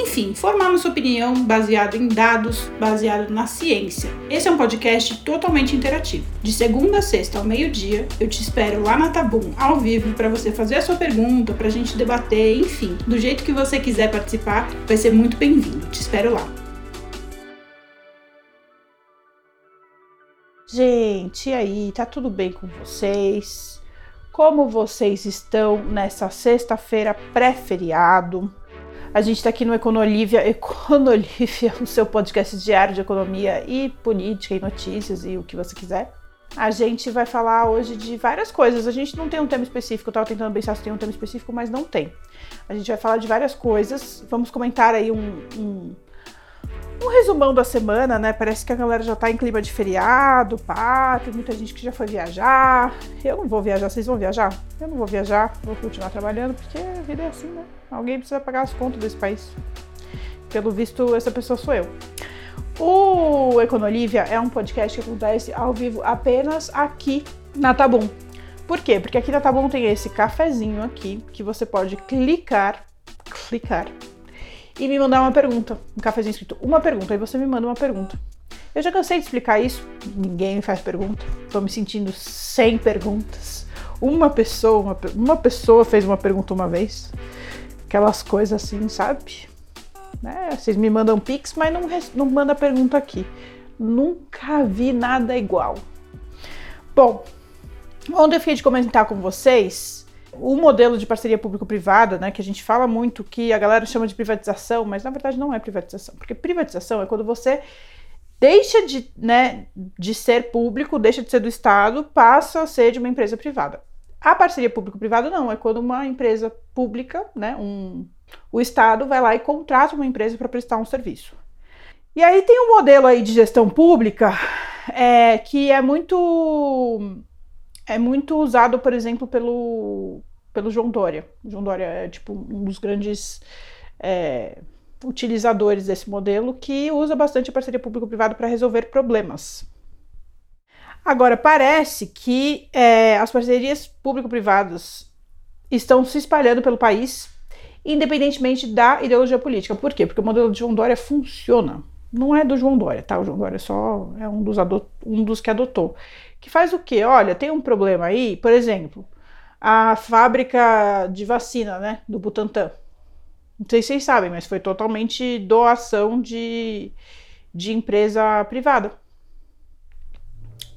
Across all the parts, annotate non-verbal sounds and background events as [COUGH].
enfim, formar nossa opinião baseado em dados, baseado na ciência. Esse é um podcast totalmente interativo. De segunda a sexta ao meio-dia, eu te espero lá na Tabum, ao vivo, para você fazer a sua pergunta, para a gente debater, enfim, do jeito que você quiser participar, vai ser muito bem-vindo. Te espero lá. Gente, e aí, tá tudo bem com vocês? Como vocês estão nessa sexta-feira pré-feriado? A gente está aqui no Econolívia, Econolívia, [LAUGHS] o seu podcast diário de economia e política e notícias e o que você quiser. A gente vai falar hoje de várias coisas. A gente não tem um tema específico, eu estava tentando pensar se tem um tema específico, mas não tem. A gente vai falar de várias coisas. Vamos comentar aí um, um um resumão da semana, né? Parece que a galera já tá em clima de feriado, pá, tem muita gente que já foi viajar. Eu não vou viajar, vocês vão viajar? Eu não vou viajar, vou continuar trabalhando, porque a vida é assim, né? Alguém precisa pagar as contas desse país. Pelo visto, essa pessoa sou eu. O Econolívia é um podcast que acontece ao vivo apenas aqui na Tabum. Por quê? Porque aqui na Tabum tem esse cafezinho aqui que você pode clicar, clicar e me mandar uma pergunta. Um cafezinho escrito uma pergunta. Aí você me manda uma pergunta. Eu já cansei de explicar isso. Ninguém me faz pergunta. Tô me sentindo sem perguntas. Uma pessoa, uma, uma pessoa fez uma pergunta uma vez. Aquelas coisas assim, sabe? Né? Vocês me mandam pix, mas não, não manda pergunta aqui. Nunca vi nada igual. Bom, ontem eu fiquei de comentar com vocês o modelo de parceria público-privada, né, que a gente fala muito que a galera chama de privatização, mas na verdade não é privatização, porque privatização é quando você deixa de, né, de ser público, deixa de ser do Estado, passa a ser de uma empresa privada. A parceria público-privada não, é quando uma empresa pública, né, um, o Estado vai lá e contrata uma empresa para prestar um serviço. E aí tem um modelo aí de gestão pública é, que é muito é muito usado, por exemplo, pelo, pelo João Dória. João Dória é tipo um dos grandes é, utilizadores desse modelo que usa bastante a parceria público-privada para resolver problemas. Agora, parece que é, as parcerias público-privadas estão se espalhando pelo país, independentemente da ideologia política. Por quê? Porque o modelo de João Dória funciona. Não é do João Dória, tá? O João Dória só é um dos, um dos que adotou que faz o quê? Olha, tem um problema aí, por exemplo, a fábrica de vacina, né, do Butantan. Não sei se vocês sabem, mas foi totalmente doação de, de empresa privada.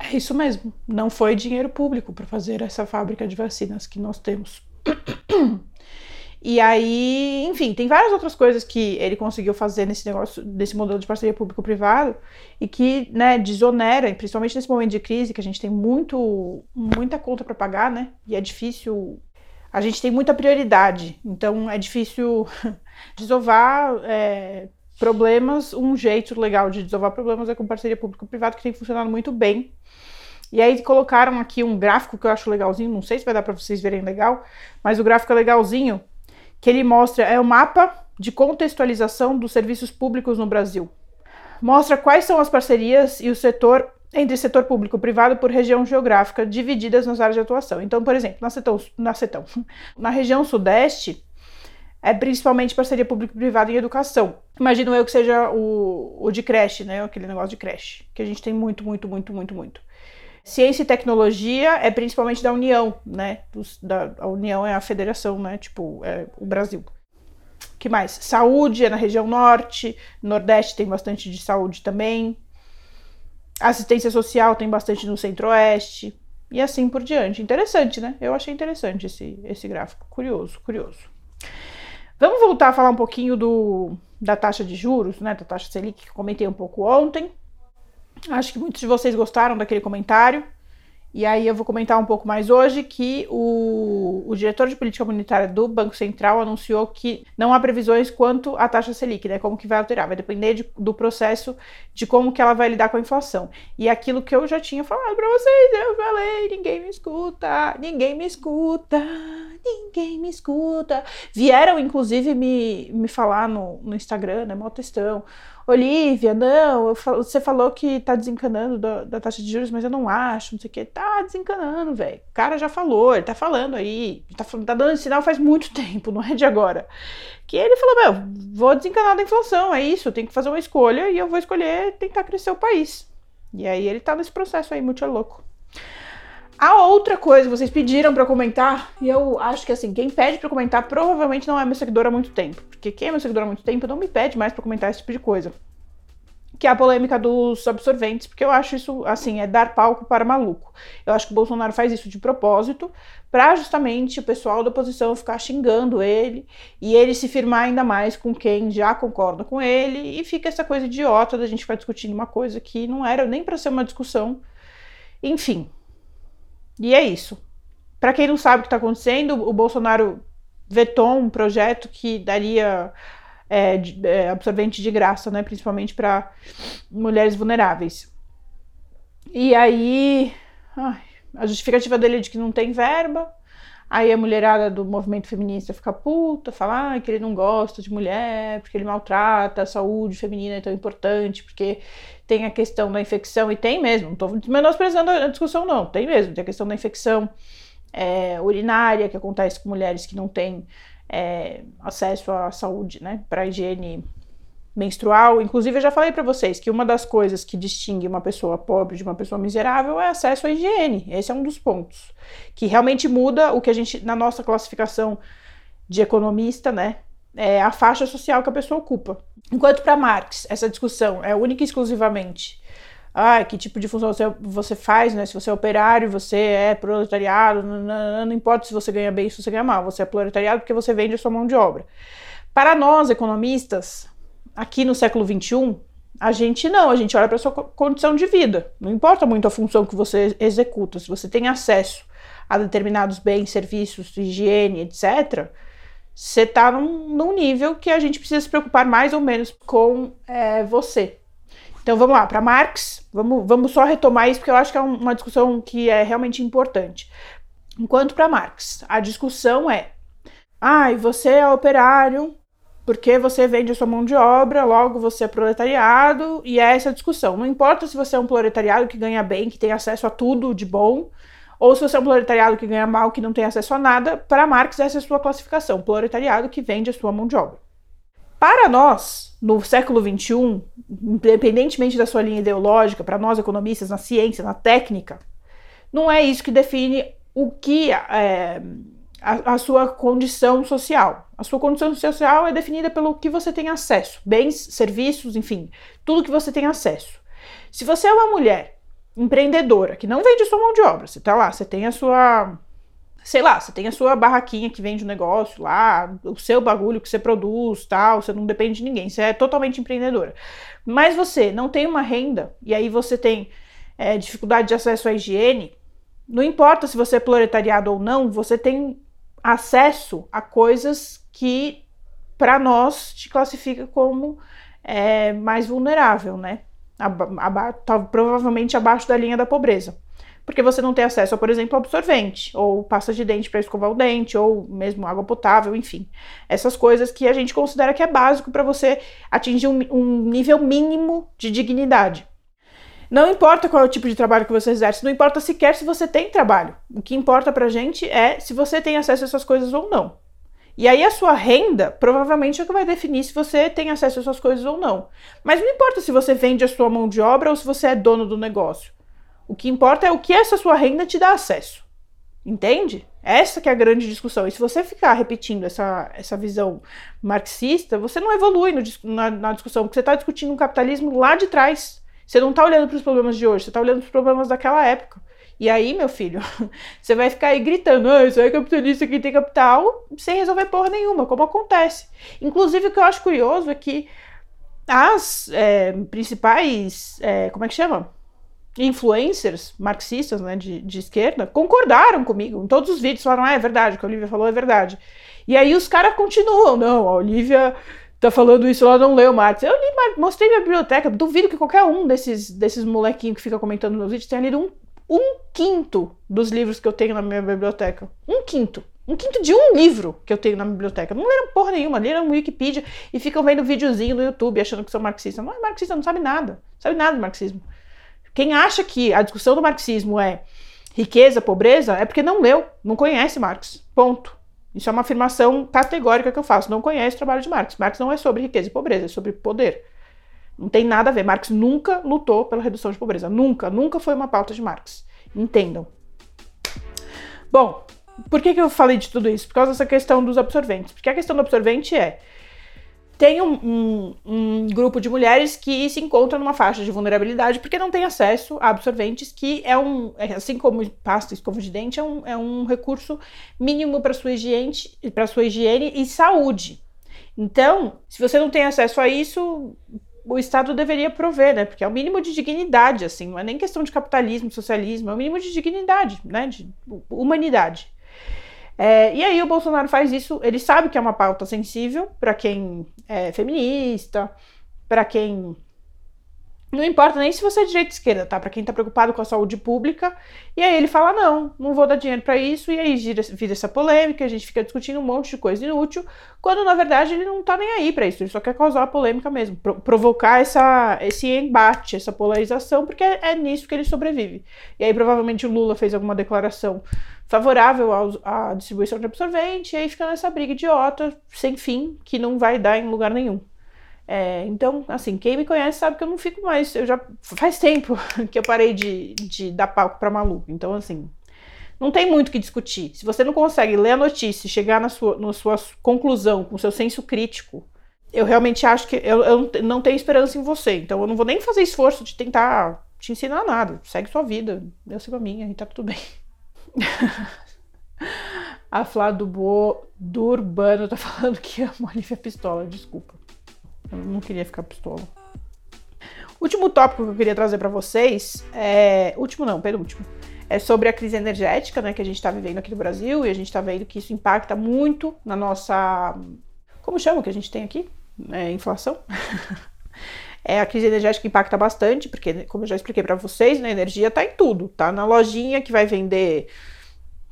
É isso mesmo, não foi dinheiro público para fazer essa fábrica de vacinas que nós temos. [CLEARS THROAT] E aí, enfim, tem várias outras coisas que ele conseguiu fazer nesse negócio, nesse modelo de parceria público-privado e que, né, desonera, principalmente nesse momento de crise, que a gente tem muito, muita conta para pagar, né, e é difícil, a gente tem muita prioridade, então é difícil [LAUGHS] desovar é, problemas. Um jeito legal de desovar problemas é com parceria público-privado, que tem funcionado muito bem. E aí colocaram aqui um gráfico que eu acho legalzinho, não sei se vai dar para vocês verem legal, mas o gráfico é legalzinho, que ele mostra é o mapa de contextualização dos serviços públicos no Brasil. Mostra quais são as parcerias e o setor entre setor público e privado por região geográfica divididas nas áreas de atuação. Então, por exemplo, na, setão, na, setão, [LAUGHS] na região sudeste é principalmente parceria público-privada em educação. Imagino eu que seja o, o de creche, né? Aquele negócio de creche, que a gente tem muito, muito, muito, muito, muito. Ciência e tecnologia é principalmente da União, né? Da, a União é a federação, né? Tipo, é o Brasil. que mais? Saúde é na região norte, nordeste tem bastante de saúde também. Assistência social tem bastante no centro-oeste. E assim por diante. Interessante, né? Eu achei interessante esse, esse gráfico. Curioso, curioso. Vamos voltar a falar um pouquinho do, da taxa de juros, né? Da taxa Selic, que comentei um pouco ontem. Acho que muitos de vocês gostaram daquele comentário. E aí eu vou comentar um pouco mais hoje que o, o, diretor de política monetária do Banco Central anunciou que não há previsões quanto à taxa Selic, né? Como que vai alterar, vai depender de, do processo de como que ela vai lidar com a inflação. E aquilo que eu já tinha falado para vocês, eu falei, ninguém me escuta, ninguém me escuta, ninguém me escuta. Vieram, inclusive, me, me falar no, no Instagram, né, mó textão. Olivia, não, você falou que tá desencanando da, da, taxa de juros, mas eu não acho, não sei o que. Tá desencanando, velho. O cara já falou, ele tá falando aí, tá, tá dando sinal faz muito [LAUGHS] tempo, não é de agora. Que ele falou, meu, vou desencanar da inflação, é isso, eu tenho que fazer uma escolha e eu vou escolher tentar crescer o país. E aí ele tá nesse processo aí, muito louco. A outra coisa, vocês pediram para comentar, e eu acho que assim, quem pede para comentar provavelmente não é meu seguidor há muito tempo. Porque quem é meu seguidor há muito tempo não me pede mais para comentar esse tipo de coisa. Que é a polêmica dos absorventes, porque eu acho isso, assim, é dar palco para maluco. Eu acho que o Bolsonaro faz isso de propósito, para justamente o pessoal da oposição ficar xingando ele e ele se firmar ainda mais com quem já concorda com ele, e fica essa coisa idiota da gente ficar discutindo uma coisa que não era nem para ser uma discussão. Enfim, e é isso. Para quem não sabe o que está acontecendo, o Bolsonaro vetou um projeto que daria é, é, absorvente de graça, né, principalmente para mulheres vulneráveis. E aí, ai, a justificativa dele é de que não tem verba. Aí a mulherada do movimento feminista fica puta, fala ah, que ele não gosta de mulher, porque ele maltrata, a saúde feminina é tão importante, porque tem a questão da infecção, e tem mesmo, não estou menosprezando a discussão, não, tem mesmo, tem a questão da infecção é, urinária que acontece com mulheres que não têm é, acesso à saúde, né, para higiene menstrual. Inclusive, eu já falei para vocês que uma das coisas que distingue uma pessoa pobre de uma pessoa miserável é acesso à higiene. Esse é um dos pontos que realmente muda o que a gente, na nossa classificação de economista, né, é a faixa social que a pessoa ocupa. Enquanto para Marx essa discussão é única e exclusivamente ah, que tipo de função você, você faz, né? Se você é operário, você é proletariado, não, não, não importa se você ganha bem, se você ganha mal, você é proletariado porque você vende a sua mão de obra. Para nós, economistas, aqui no século XXI, a gente não, a gente olha para sua condição de vida. Não importa muito a função que você executa, se você tem acesso a determinados bens, serviços, higiene, etc., você está num, num, nível que a gente precisa se preocupar mais ou menos com é, você. Então vamos lá, para Marx, vamos, vamos só retomar isso, porque eu acho que é uma discussão que é realmente importante. Enquanto para Marx, a discussão é: ah, você é operário, porque você vende a sua mão de obra, logo você é proletariado, e é essa discussão. Não importa se você é um proletariado que ganha bem, que tem acesso a tudo de bom, ou se você é um proletariado que ganha mal, que não tem acesso a nada, para Marx essa é a sua classificação, proletariado que vende a sua mão de obra. Para nós, no século XXI, independentemente da sua linha ideológica, para nós economistas, na ciência, na técnica, não é isso que define o que é, a, a, sua condição social. A sua condição social é definida pelo que você tem acesso, bens, serviços, enfim, tudo que você tem acesso. Se você é uma mulher empreendedora que não vende sua mão de obra, você tá lá, você tem a sua, sei lá, você tem a sua barraquinha que vende o um negócio lá, o seu bagulho que você produz, tal, você não depende de ninguém, você é totalmente empreendedora. Mas você não tem uma renda e aí você tem é, dificuldade de acesso à higiene, não importa se você é proletariado ou não, você tem acesso a coisas que para nós te classifica como é, mais vulnerável, né? Aba tá provavelmente abaixo da linha da pobreza. Porque você não tem acesso a, por exemplo, absorvente, ou pasta de dente para escovar o dente, ou mesmo água potável, enfim. Essas coisas que a gente considera que é básico para você atingir um, um nível mínimo de dignidade. Não importa qual é o tipo de trabalho que você exerce, não importa sequer se você tem trabalho. O que importa pra gente é se você tem acesso a essas coisas ou não. E aí a sua renda provavelmente é o que vai definir se você tem acesso a essas coisas ou não. Mas não importa se você vende a sua mão de obra ou se você é dono do negócio. O que importa é o que essa sua renda te dá acesso. Entende? Essa que é a grande discussão. E se você ficar repetindo essa, essa visão marxista, você não evolui no, na, na discussão, porque você está discutindo um capitalismo lá de trás. Você não está olhando para os problemas de hoje, você está olhando para os problemas daquela época. E aí, meu filho, [LAUGHS] você vai ficar aí gritando, ah, isso é capitalista, quem tem capital, sem resolver porra nenhuma, como acontece. Inclusive, o que eu acho curioso é que as é, principais, é, como é que chama? Influencers marxistas, né, de, de esquerda, concordaram comigo. Em todos os vídeos falaram, ah, é verdade, o que a Olivia falou é verdade. E aí os caras continuam, não, a Olivia tá falando isso, ela não leu Marx. Eu li, mostrei minha biblioteca, duvido que qualquer um desses, desses molequinhos que fica comentando nos vídeos tenha lido um, um quinto dos livros que eu tenho na minha biblioteca. Um quinto. Um quinto de um livro que eu tenho na biblioteca. Não leram porra nenhuma, leram Wikipedia e ficam vendo videozinho no YouTube achando que são marxistas. Não é marxista, não sabe nada. Sabe nada de marxismo. Quem acha que a discussão do marxismo é riqueza, pobreza, é porque não leu, não conhece Marx. Ponto. Isso é uma afirmação categórica que eu faço. Não conhece o trabalho de Marx. Marx não é sobre riqueza e pobreza, é sobre poder. Não tem nada a ver. Marx nunca lutou pela redução de pobreza. Nunca, nunca foi uma pauta de Marx. Entendam. Bom, por que, que eu falei de tudo isso? Por causa dessa questão dos absorventes. Porque a questão do absorvente é tem um, um, um, grupo de mulheres que se encontram numa faixa de vulnerabilidade porque não tem acesso a absorventes, que é um, é, assim como pasta, escova de dente, é um, é um recurso mínimo para sua higiene, para sua higiene e saúde. Então, se você não tem acesso a isso, o Estado deveria prover, né? Porque é o mínimo de dignidade, assim, não é nem questão de capitalismo, socialismo, é o mínimo de dignidade, né? De humanidade. É, e aí o Bolsonaro faz isso, ele sabe que é uma pauta sensível para quem é feminista, para quem não importa nem se você é de direita ou esquerda, tá? Para quem tá preocupado com a saúde pública. E aí ele fala: não, não vou dar dinheiro para isso. E aí vira, vira, essa polêmica, a gente fica discutindo um monte de coisa inútil, quando na verdade ele não tá nem aí para isso, ele só quer causar a polêmica mesmo, pro, provocar essa, esse embate, essa polarização, porque é, é, nisso que ele sobrevive. E aí provavelmente o Lula fez alguma declaração favorável à distribuição de absorvente, e aí fica nessa briga idiota, sem fim, que não vai dar em lugar nenhum. É, então, assim, quem me conhece sabe que eu não fico mais. Eu já faz tempo [LAUGHS] que eu parei de, de dar palco para maluco. Então, assim, não tem muito o que discutir. Se você não consegue ler a notícia e chegar na sua, na sua conclusão com seu senso crítico, eu realmente acho que eu, eu não tenho esperança em você. Então, eu não vou nem fazer esforço de tentar te ensinar nada. Segue sua vida. Eu sigo a minha e tá tudo bem. [LAUGHS] a Flá do, Bo, do Urbano tá falando que ama Olivia Pistola, desculpa. Eu não queria ficar pistola. Último tópico que eu queria trazer para vocês é. Último não, penúltimo. É sobre a crise energética né, que a gente está vivendo aqui no Brasil e a gente está vendo que isso impacta muito na nossa. Como chama que a gente tem aqui? É, inflação. [LAUGHS] É, a crise energética impacta bastante, porque, como eu já expliquei para vocês, né, a energia está em tudo. Tá na lojinha que vai vender,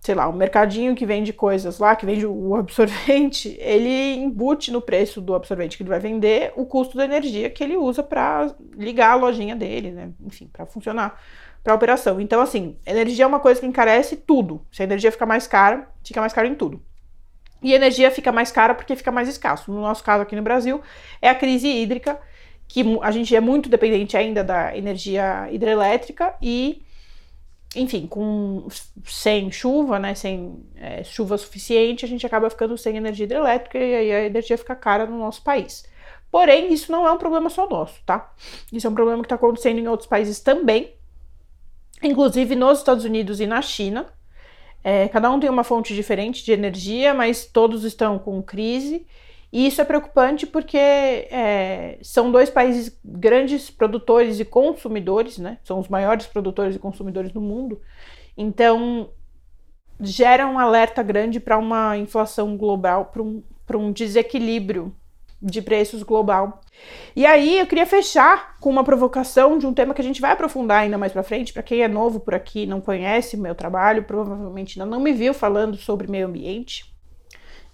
sei lá, um mercadinho que vende coisas lá, que vende o absorvente, [LAUGHS] ele embute no preço do absorvente que ele vai vender o custo da energia que ele usa para ligar a lojinha dele, né? Enfim, para funcionar, para operação. Então, assim, energia é uma coisa que encarece tudo. Se a energia fica mais cara, fica mais caro em tudo. E energia fica mais cara porque fica mais escasso. No nosso caso aqui no Brasil, é a crise hídrica que a gente é muito dependente ainda da energia hidrelétrica e, enfim, com sem chuva, né, sem é, chuva suficiente, a gente acaba ficando sem energia hidrelétrica e aí a energia fica cara no nosso país. Porém, isso não é um problema só nosso, tá? Isso é um problema que está acontecendo em outros países também, inclusive nos Estados Unidos e na China. É, cada um tem uma fonte diferente de energia, mas todos estão com crise e isso é preocupante porque é, são dois países grandes produtores e consumidores, né? São os maiores produtores e consumidores do mundo. Então, gera um alerta grande para uma inflação global, para um, um desequilíbrio de preços global. E aí eu queria fechar com uma provocação de um tema que a gente vai aprofundar ainda mais para frente. Para quem é novo por aqui, não conhece meu trabalho, provavelmente ainda não me viu falando sobre meio ambiente.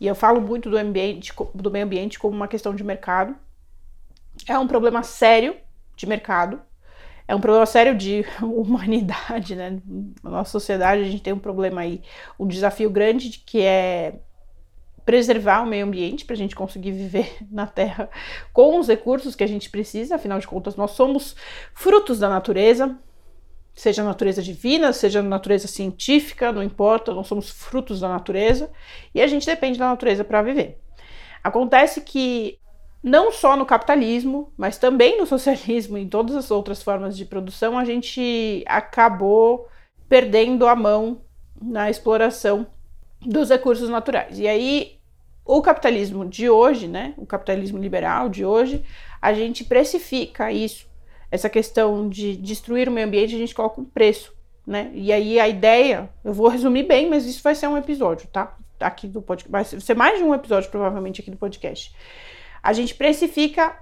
E eu falo muito do ambiente, do meio ambiente como uma questão de mercado. É um problema sério de mercado. É um problema sério de [LAUGHS] humanidade, né? Na nossa sociedade a gente tem um problema aí, um desafio grande de que é preservar o meio ambiente para a gente conseguir viver [LAUGHS] na Terra com os recursos que a gente precisa. Afinal de contas, nós somos frutos da natureza, seja natureza divina, seja natureza científica, não importa, nós somos frutos da natureza e a gente depende da natureza para viver. Acontece que não só no capitalismo, mas também no [LAUGHS] socialismo e em todas as outras formas de produção, a gente acabou perdendo a mão na exploração dos recursos naturais. E aí o capitalismo de hoje, né, o capitalismo liberal de hoje, a gente precifica isso essa questão de destruir o meio ambiente, a gente coloca um preço, né? E aí a ideia, eu vou resumir bem, mas isso vai ser um episódio, tá? Aqui do podcast, vai ser mais de um episódio provavelmente aqui do podcast. A gente precifica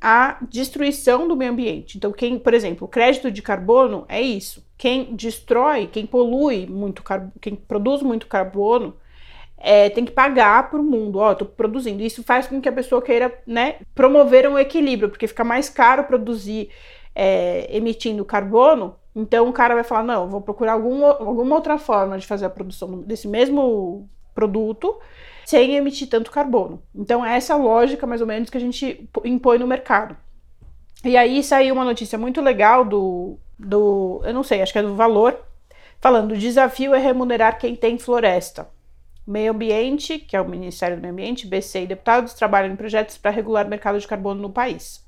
a destruição do meio ambiente. Então, quem, por exemplo, o crédito de carbono é isso. Quem destrói, quem polui muito quem produz muito carbono, é, tem que pagar para o mundo. Ó, estou produzindo. Isso faz com que a pessoa queira, né, promover um equilíbrio, porque fica mais caro produzir é, emitindo carbono. Então o cara vai falar, não, vou procurar algum, alguma outra forma de fazer a produção desse mesmo produto sem emitir tanto carbono. Então, é essa lógica, mais ou menos, que a gente impõe no mercado. E aí saiu uma notícia muito legal do, do eu não sei, acho que é do Valor, falando: o desafio é remunerar quem tem floresta. Meio Ambiente, que é o Ministério do Meio Ambiente, BC e deputados trabalham em projetos para regular o mercado de carbono no país.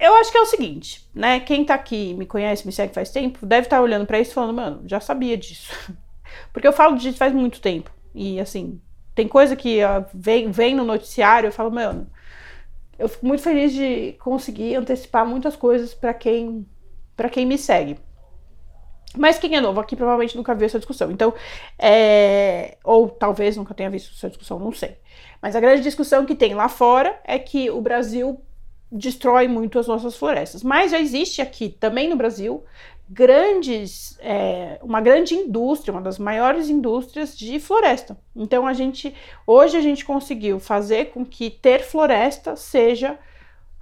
Eu acho que é o seguinte, né? Quem tá aqui, me conhece, me segue faz tempo, deve estar tá olhando para isso e falando, mano, já sabia disso. [LAUGHS] Porque eu falo disso faz muito tempo. E assim, tem coisa que uh, vem, vem no noticiário, eu falo, mano, eu fico muito feliz de conseguir antecipar muitas coisas para quem para quem me segue. Mas quem é novo aqui provavelmente nunca viu essa discussão. Então, é... ou talvez nunca tenha visto essa discussão, não sei. Mas a grande discussão que tem lá fora é que o Brasil destrói muito as nossas florestas. Mas já existe aqui, também no Brasil, grandes, é, uma grande indústria, uma das maiores indústrias de floresta. Então a gente, hoje a gente conseguiu fazer com que ter floresta seja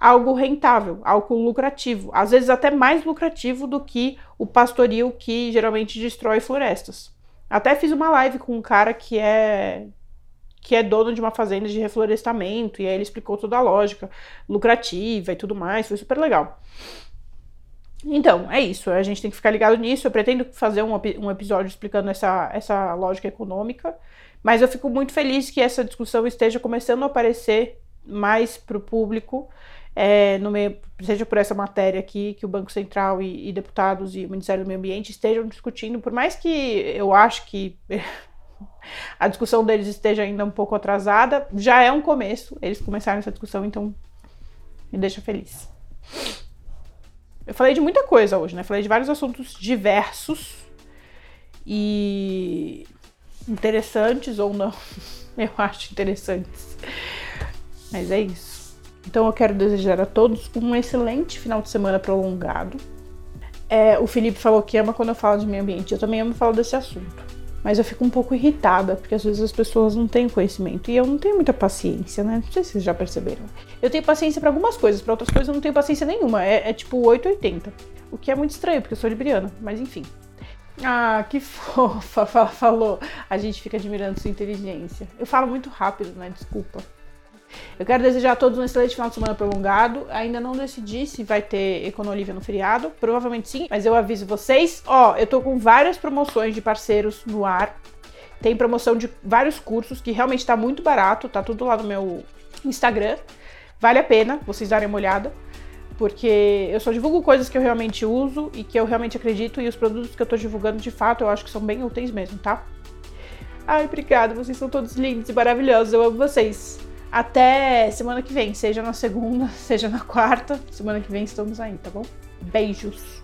algo rentável, algo lucrativo, às vezes até mais lucrativo do que o pastoril que geralmente destrói florestas. Até fiz uma live com um cara que é que é dono de uma fazenda de reflorestamento e aí ele explicou toda a lógica lucrativa e tudo mais, foi super legal. Então, é isso. A gente tem que ficar ligado nisso. Eu pretendo fazer um, um episódio explicando essa, essa lógica econômica, mas eu fico muito feliz que essa discussão esteja começando a aparecer mais para o público, é, meio, seja por essa matéria aqui, que o Banco Central e, e deputados e o Ministério do Meio Ambiente estejam discutindo, por mais que eu acho que [LAUGHS] a discussão deles esteja ainda um pouco atrasada, já é um começo. Eles começaram essa discussão, então me deixa feliz. Eu falei de muita coisa hoje, né? Falei de vários assuntos diversos e interessantes ou não. [LAUGHS] Eu acho interessantes. Mas é isso. Então eu quero desejar a todos um excelente final de semana prolongado. É, o Felipe falou que ama quando eu falo de meio ambiente. Eu também amo falar desse assunto. Mas eu fico um pouco irritada, porque às vezes as pessoas não têm conhecimento. E eu não tenho muita paciência, né? Não sei se vocês já perceberam. Eu tenho paciência para algumas coisas, para outras coisas eu não tenho paciência nenhuma. É, é tipo 880. O que é muito estranho, porque eu sou libriana. Mas enfim. Ah, que [LAUGHS] fofa, falou. A gente fica admirando sua inteligência. Eu falo muito rápido, né? Desculpa. Eu quero desejar a todos um excelente final de semana prolongado. Ainda não decidi se vai ter Econolívia no feriado. Provavelmente sim, mas eu aviso vocês. Ó, eu tô com várias promoções de parceiros no ar. Tem promoção de vários cursos que realmente tá muito barato. Tá tudo lá no meu Instagram. Vale a pena vocês darem uma olhada. Porque eu só divulgo coisas que eu realmente uso e que eu realmente acredito. E os produtos que eu tô divulgando, de fato, eu acho que são bem úteis mesmo, tá? Ai, obrigada. Vocês são todos lindos e maravilhosos. Eu amo vocês. Até semana que vem, seja na segunda, [LAUGHS] seja na quarta. Semana que vem estamos aí, tá bom? Beijos.